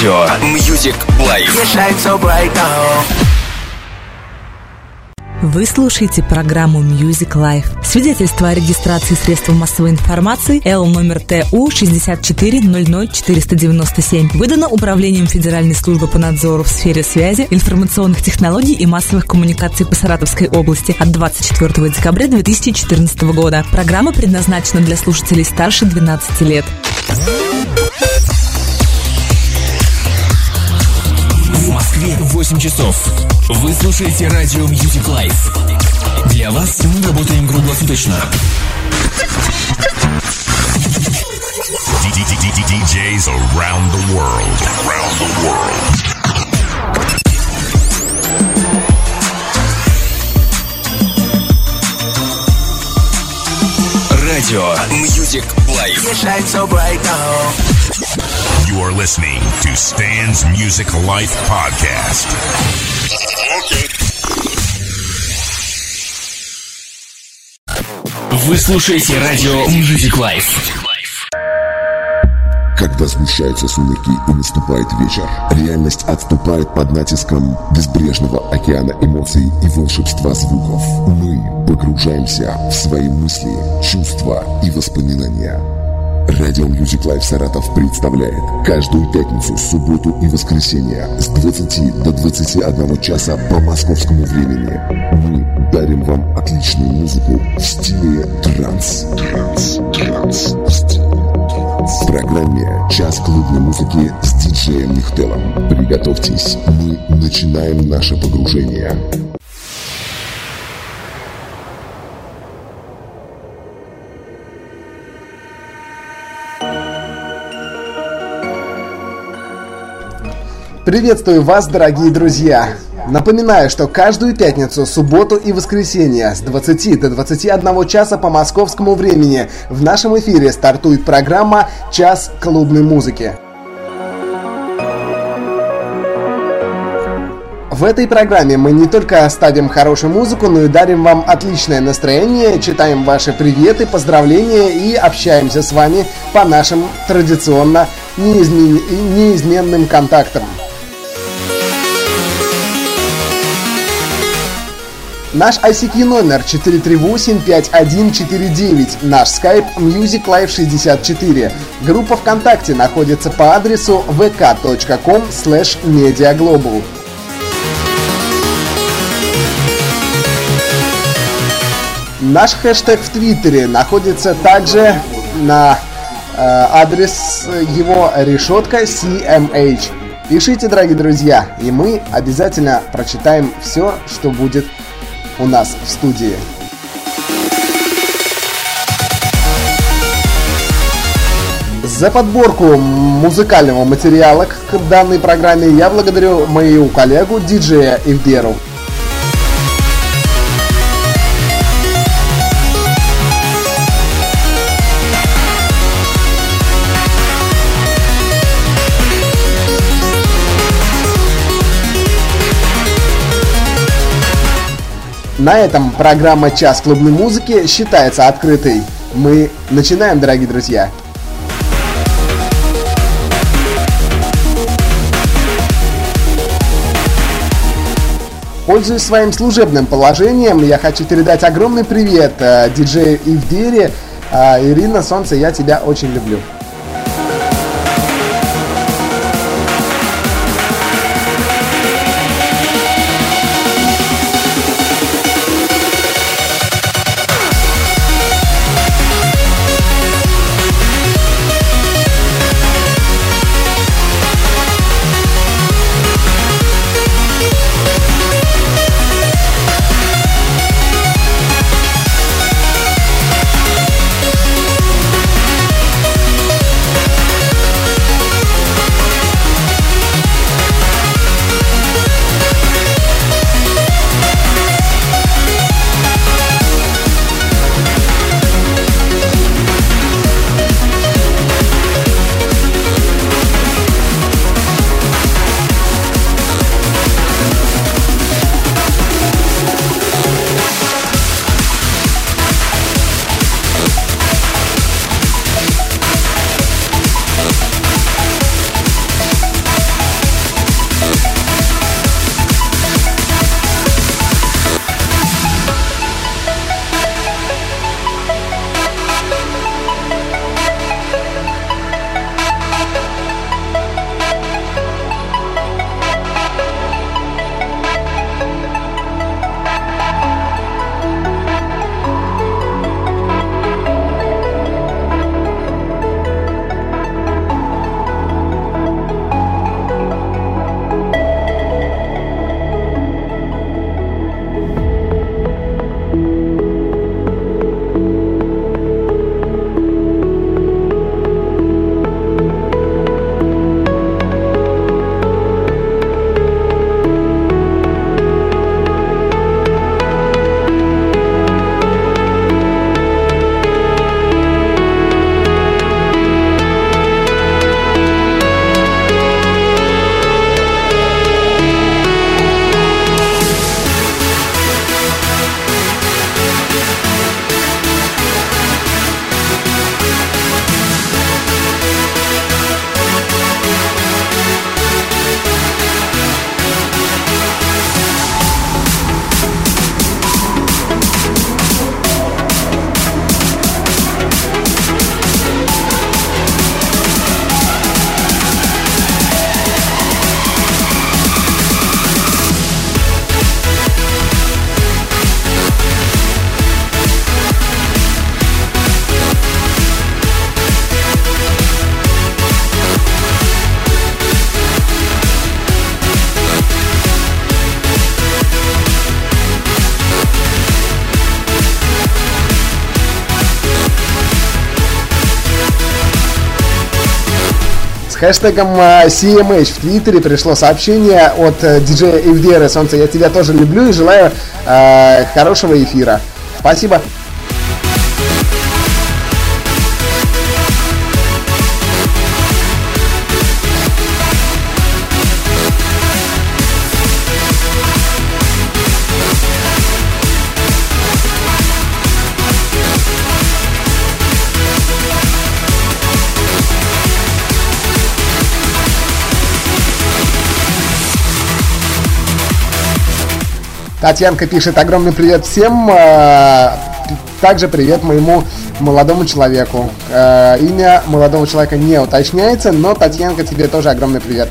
Радио Music Life. Вы слушаете программу Music Life. Свидетельство о регистрации средств массовой информации Л номер ТУ 6400497 выдано Управлением Федеральной службы по надзору в сфере связи, информационных технологий и массовых коммуникаций по Саратовской области от 24 декабря 2014 года. Программа предназначена для слушателей старше 12 лет. Москве 8 часов. Вы слушаете радио Music Life. Для вас мы работаем круглосуточно. DJs around the world. Around the world. Радио Music Life. You are listening to Stan's Music Life Podcast. Вы слушаете радио Music Life. Когда сгущаются сумерки и наступает вечер, реальность отступает под натиском безбрежного океана эмоций и волшебства звуков. Мы погружаемся в свои мысли, чувства и воспоминания. Радио Music Life Саратов представляет каждую пятницу, субботу и воскресенье с 20 до 21 часа по московскому времени. Мы дарим вам отличную музыку в стиле транс. Транс, транс, в стиле транс. В программе «Час клубной музыки» с диджеем Нихтелом. Приготовьтесь, мы начинаем наше погружение. Приветствую вас, дорогие друзья! Напоминаю, что каждую пятницу, субботу и воскресенье с 20 до 21 часа по московскому времени в нашем эфире стартует программа «Час клубной музыки». В этой программе мы не только ставим хорошую музыку, но и дарим вам отличное настроение, читаем ваши приветы, поздравления и общаемся с вами по нашим традиционно неизмен... неизменным контактам. Наш ICQ номер 438-5149, наш skype Music Life 64. Группа ВКонтакте находится по адресу vk.com slash mediaglobal. Наш хэштег в Твиттере находится также на э, адрес его решетка CMH. Пишите, дорогие друзья, и мы обязательно прочитаем все, что будет у нас в студии. За подборку музыкального материала к данной программе я благодарю мою коллегу диджея Ивдеру. На этом программа «Час клубной музыки» считается открытой. Мы начинаем, дорогие друзья. Пользуясь своим служебным положением, я хочу передать огромный привет э, диджею Ивдере. Э, Ирина Солнце, я тебя очень люблю. Хэштегом CMH в Твиттере пришло сообщение от диджея Эвдера Солнце. Я тебя тоже люблю и желаю э, хорошего эфира. Спасибо. Татьянка пишет огромный привет всем. Э, также привет моему молодому человеку. Э, имя молодого человека не уточняется, но Татьянка тебе тоже огромный привет.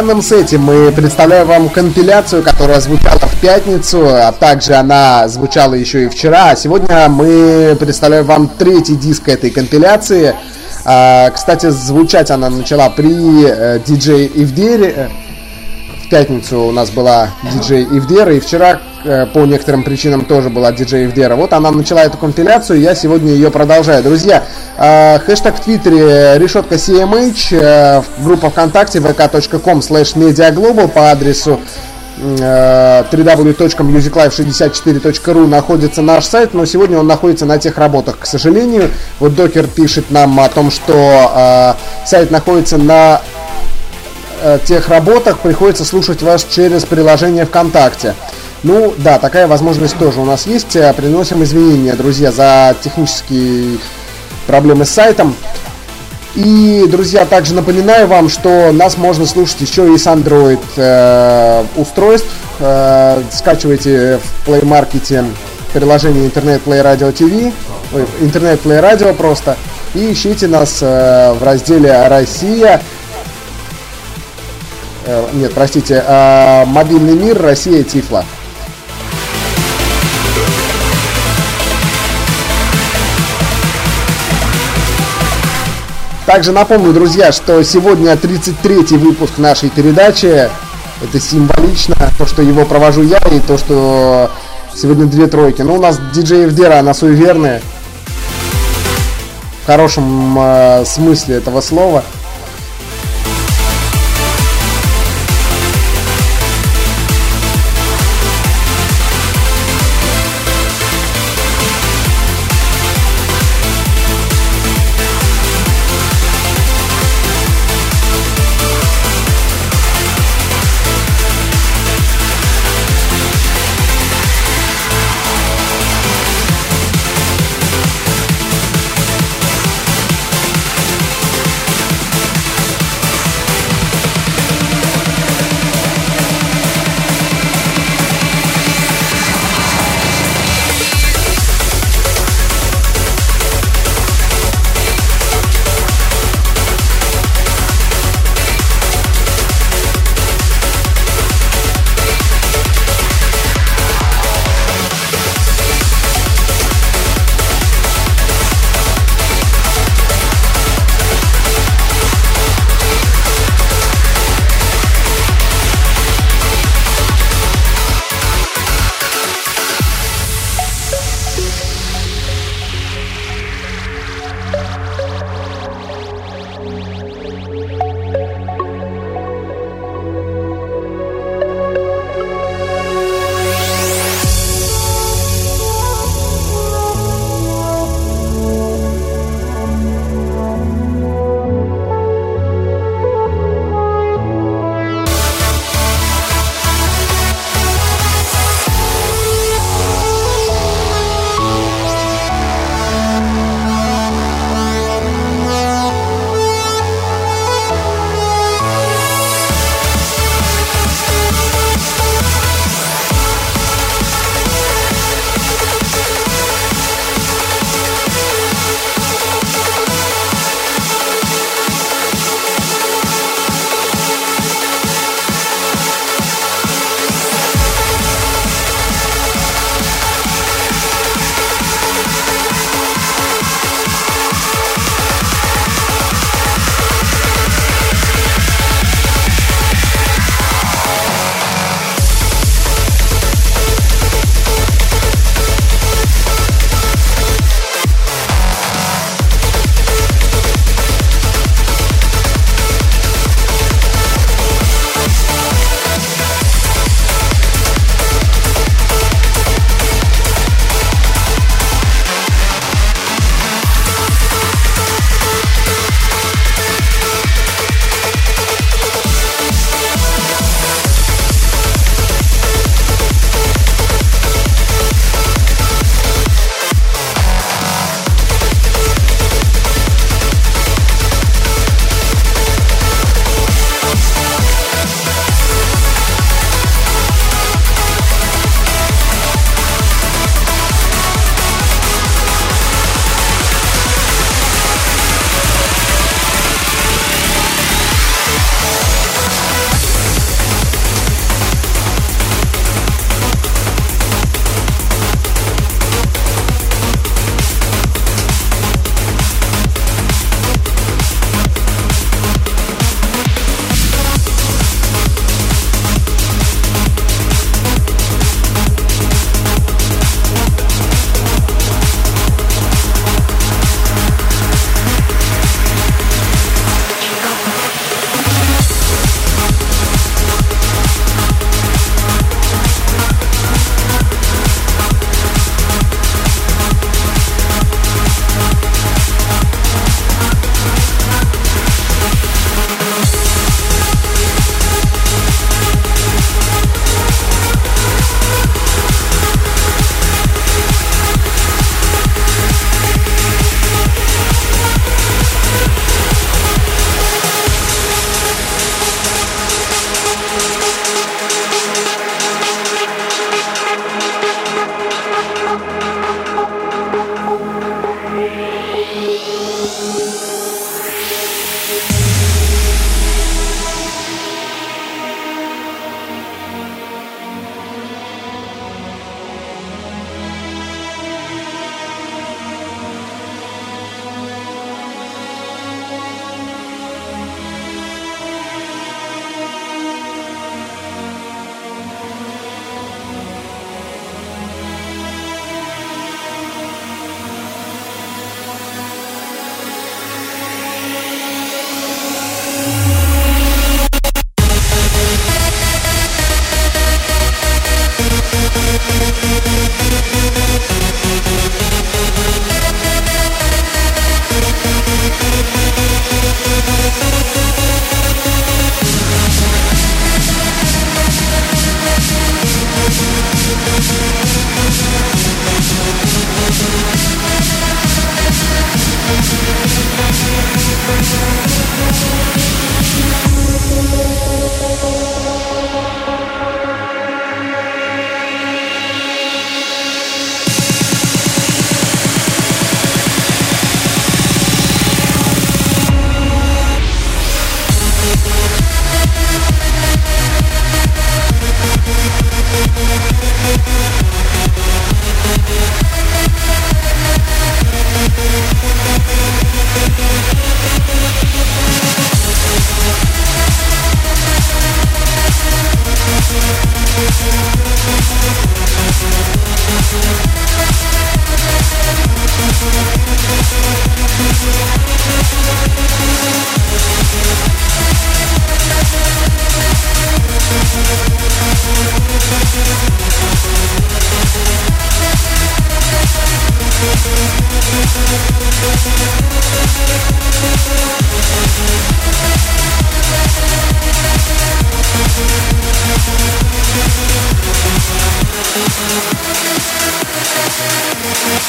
Данном сете мы представляем вам компиляцию, которая звучала в пятницу, а также она звучала еще и вчера. А сегодня мы представляем вам третий диск этой компиляции. А, кстати, звучать она начала при э, диджее Ивдере. В пятницу у нас была диджей Ивдера, и вчера по некоторым причинам тоже была диджей Вдера. Вот она начала эту компиляцию, я сегодня ее продолжаю. Друзья, э, хэштег в Твиттере решетка CMH, э, группа ВКонтакте vk.com slash mediaglobal по адресу www.musiclife64.ru находится наш сайт, но сегодня он находится на тех работах, к сожалению. Вот Докер пишет нам о том, что э, сайт находится на э, тех работах, приходится слушать вас через приложение ВКонтакте. Ну, да, такая возможность тоже у нас есть. Э, приносим извинения, друзья, за технические проблемы с сайтом. И, друзья, также напоминаю вам, что нас можно слушать еще и с Android э, устройств. Э, скачивайте в Play Market приложение Internet Play Radio TV, ой, Internet Play Radio просто, и ищите нас э, в разделе «Россия», э, нет, простите, э, «Мобильный мир. Россия. Тифла». Также напомню, друзья, что сегодня 33-й выпуск нашей передачи. Это символично, то, что его провожу я, и то, что сегодня две тройки. Ну, у нас диджеев Дера, она суеверная. В хорошем э, смысле этого слова.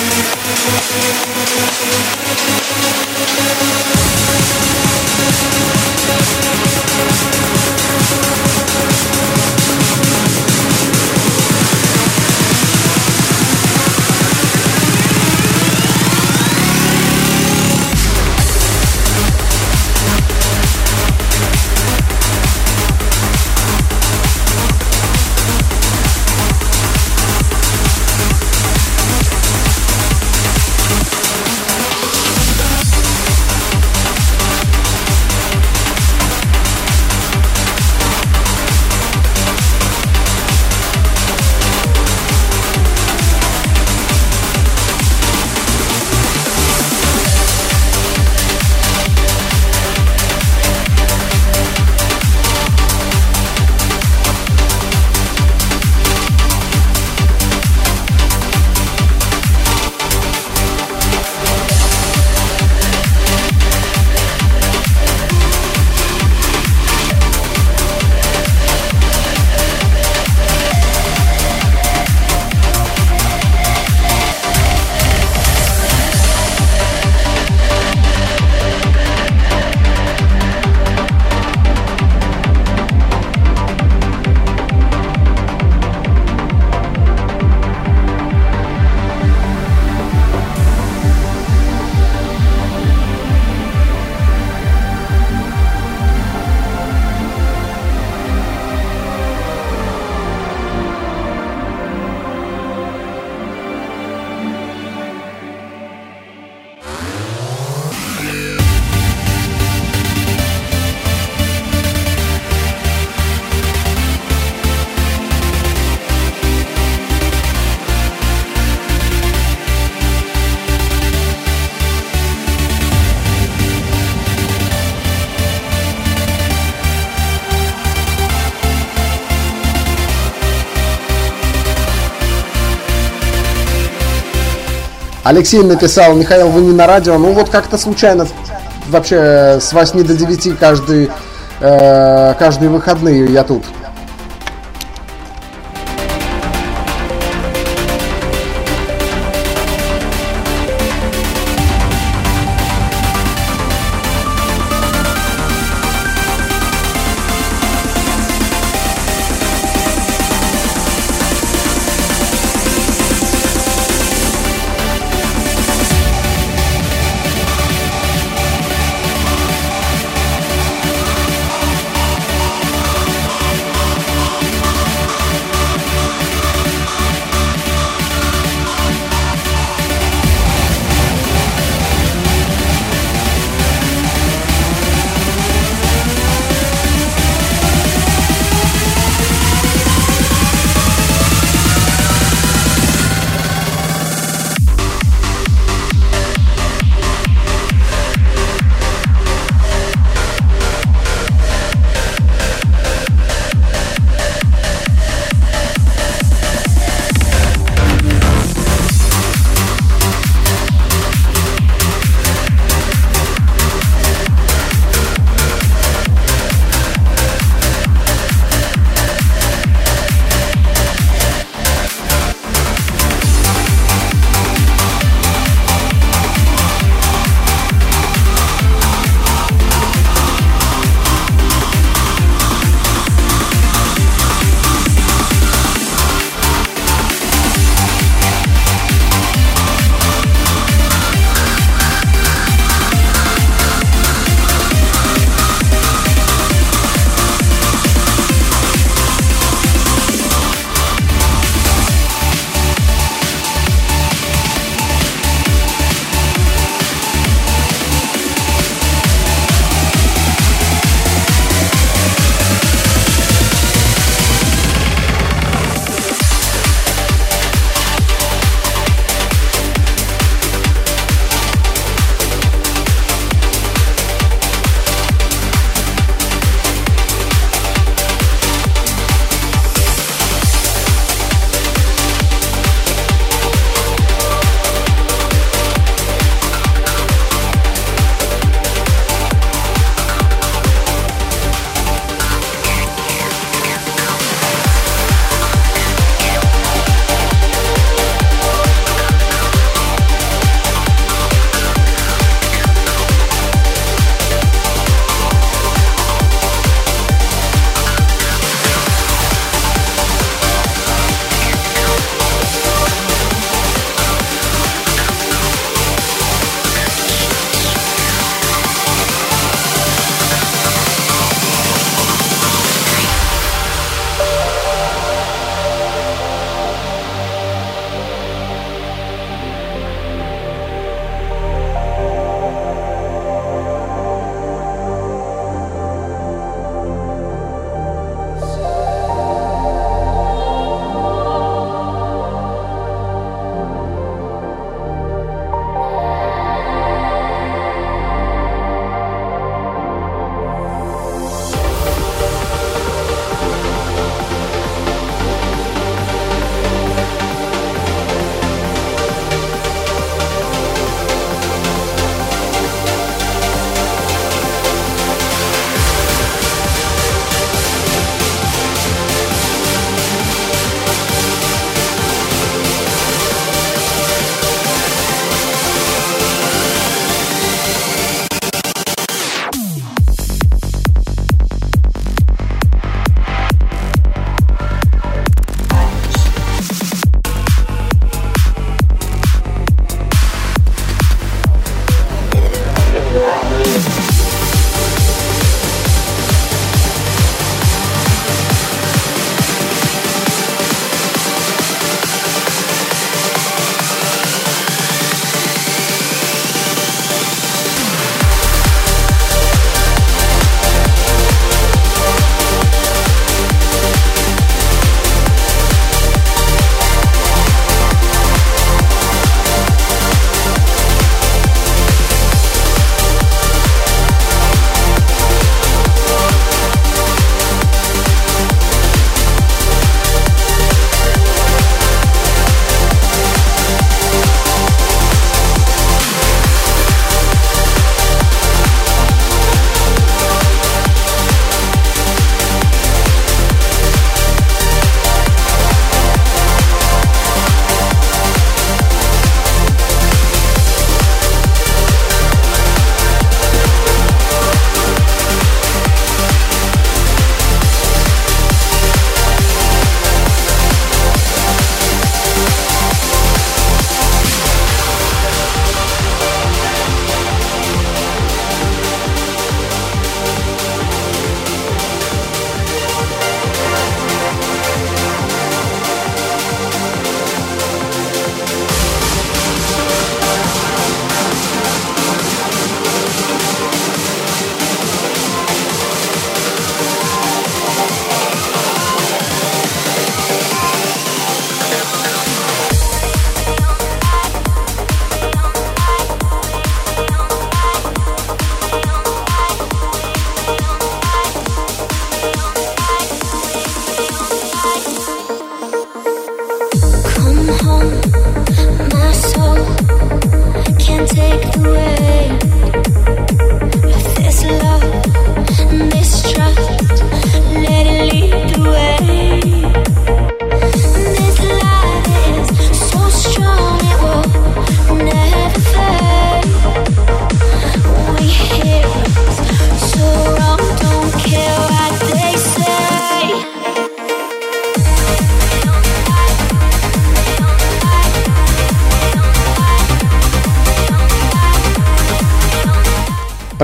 Thank Алексей написал, Михаил, вы не на радио. Ну вот как-то случайно вообще с 8 до 9 каждый, э, каждые выходные я тут.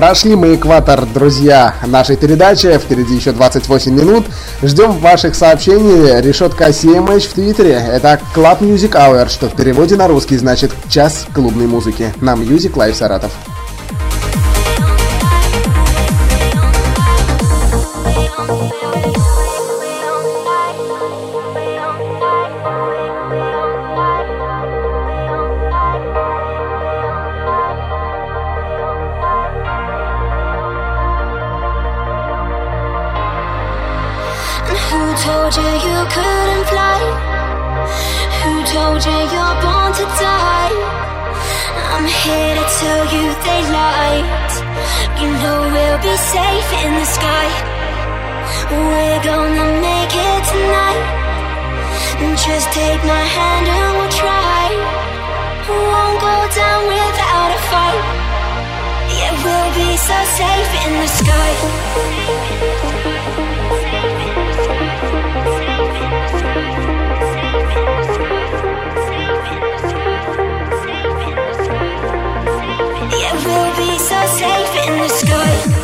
Прошли мы экватор, друзья, нашей передачи. Впереди еще 28 минут. Ждем ваших сообщений. Решетка CMH в Твиттере. Это Club Music Hour, что в переводе на русский значит «Час клубной музыки» на Music Live Саратов. told you you couldn't fly? Who told you you're born to die? I'm here to tell you they lied. You know we'll be safe in the sky. We're gonna make it tonight. Just take my hand and we'll try. Won't go down without a fight. Yeah, we'll be so safe in the sky. in the sky.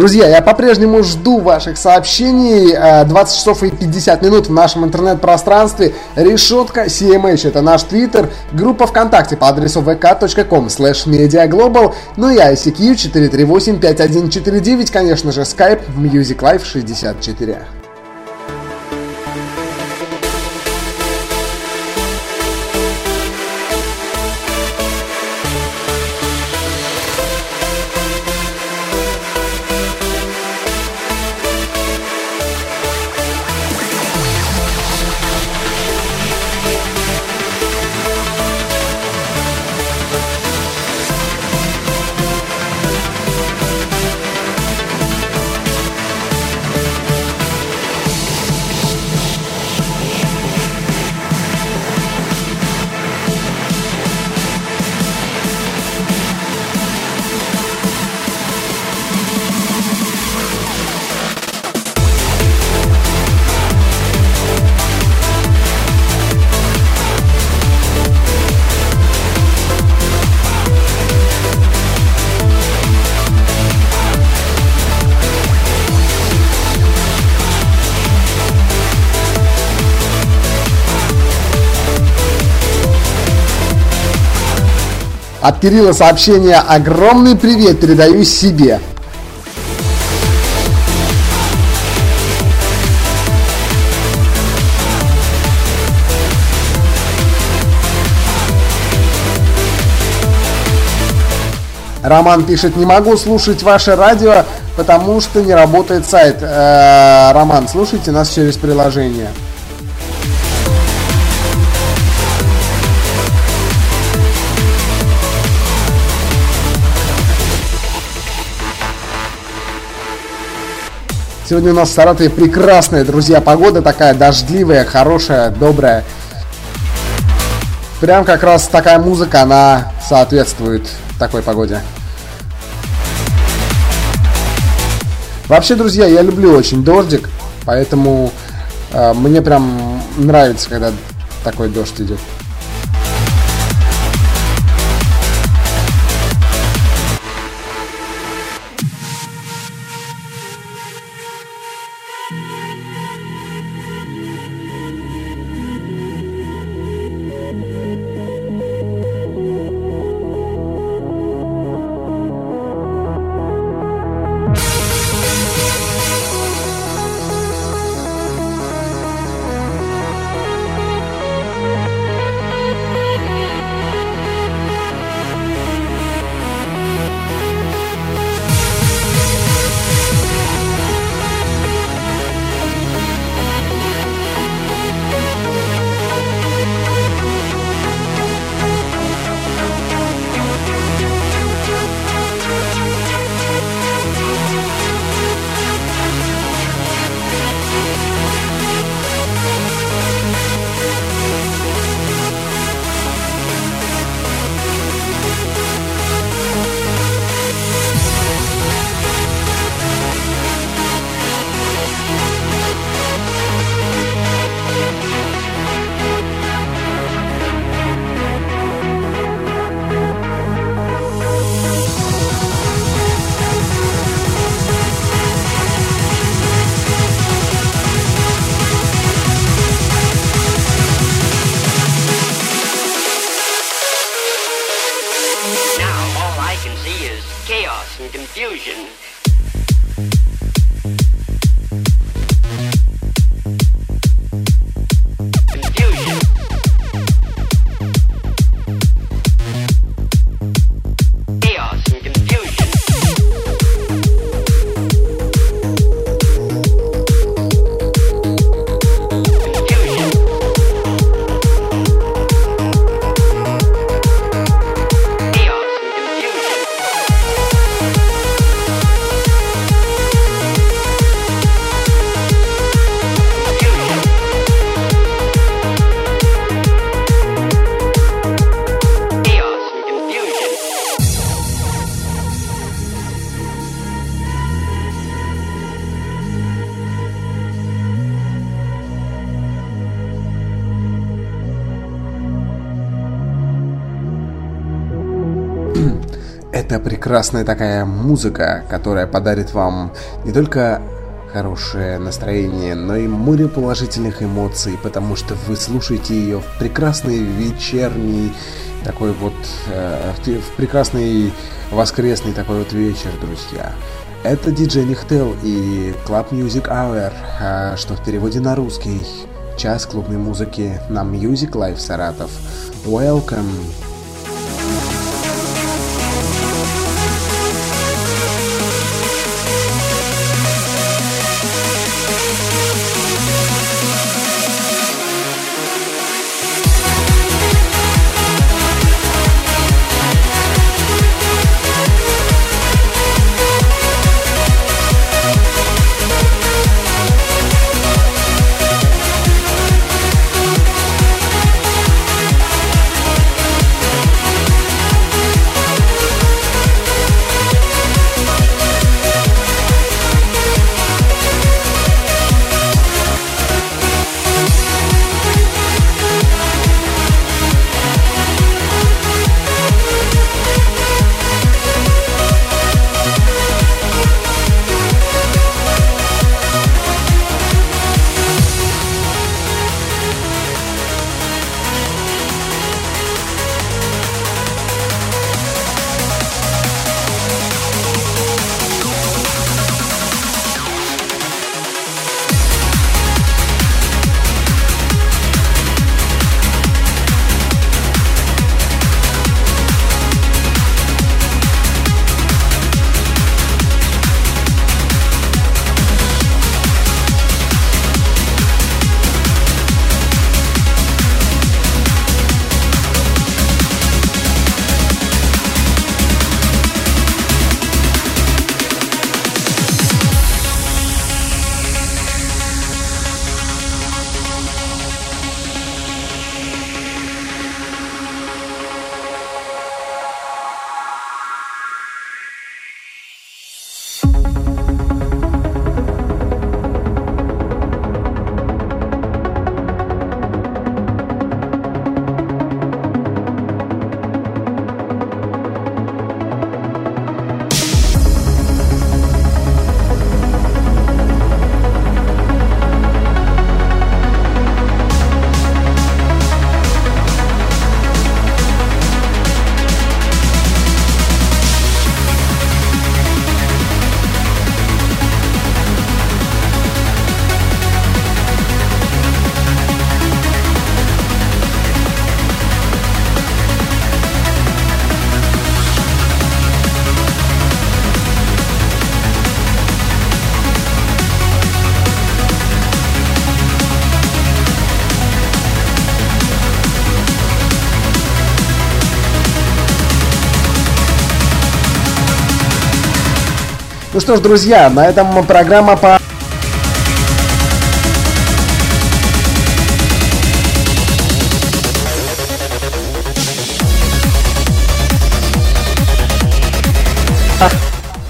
Друзья, я по-прежнему жду ваших сообщений. 20 часов и 50 минут в нашем интернет-пространстве. Решетка CMH. Это наш твиттер. Группа ВКонтакте по адресу vk.com slash mediaglobal. Ну и ICQ 438-5149. Конечно же, Skype Music Life 64. От Кирилла сообщение «Огромный привет передаю себе». Роман пишет, не могу слушать ваше радио, потому что не работает сайт. Э-э, Роман, слушайте нас через приложение. Сегодня у нас в Саратове прекрасная, друзья, погода такая дождливая, хорошая, добрая. Прям как раз такая музыка, она соответствует такой погоде. Вообще, друзья, я люблю очень дождик, поэтому э, мне прям нравится, когда такой дождь идет. Прекрасная такая музыка, которая подарит вам не только хорошее настроение, но и море положительных эмоций, потому что вы слушаете ее в прекрасный вечерний такой вот, э, в прекрасный воскресный такой вот вечер, друзья. Это диджей Нихтел и Club Music Hour, э, что в переводе на русский час клубной музыки на Music Life Саратов. Welcome! Ну что ж, друзья, на этом программа по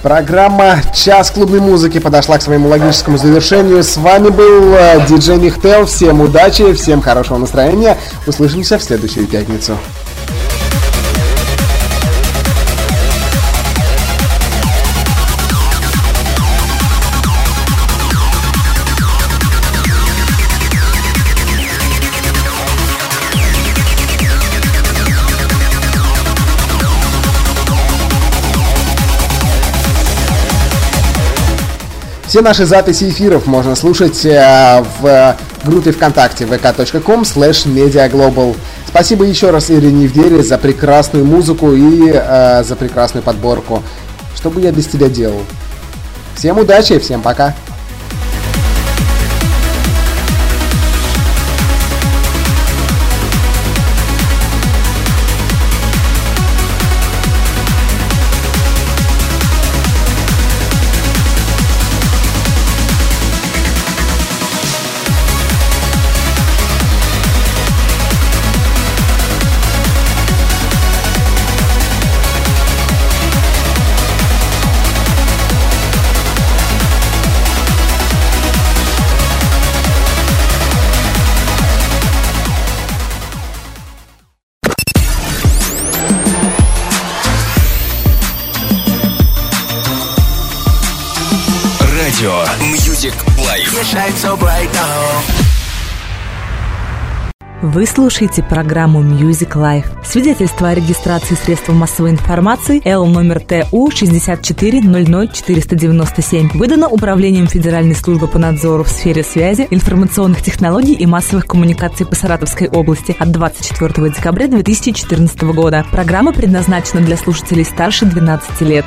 Программа «Час клубной музыки» подошла к своему логическому завершению. С вами был э, диджей Михтел. Всем удачи, всем хорошего настроения. Услышимся в следующую пятницу. Все наши записи эфиров можно слушать э, в группе ВКонтакте vk.com slash mediaglobal. Спасибо еще раз Ирине Евдере за прекрасную музыку и э, за прекрасную подборку. Что бы я без тебя делал? Всем удачи, всем пока! Вы слушаете программу Music Life. Свидетельство о регистрации средств массовой информации Л номер ТУ 6400497 выдано Управлением Федеральной службы по надзору в сфере связи, информационных технологий и массовых коммуникаций по Саратовской области от 24 декабря 2014 года. Программа предназначена для слушателей старше 12 лет.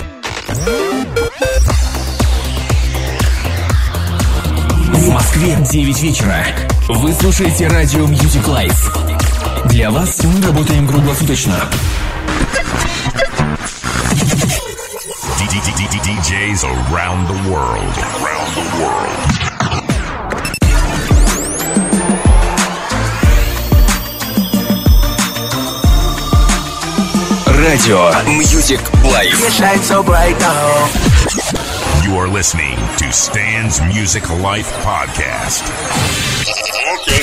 В Москве 9 вечера. Вы слушаете радио Music Life. Для вас мы работаем круглосуточно. DJs around the world. Around the world. Радио Music Life. You are listening to Stan's Music Life Podcast. ok.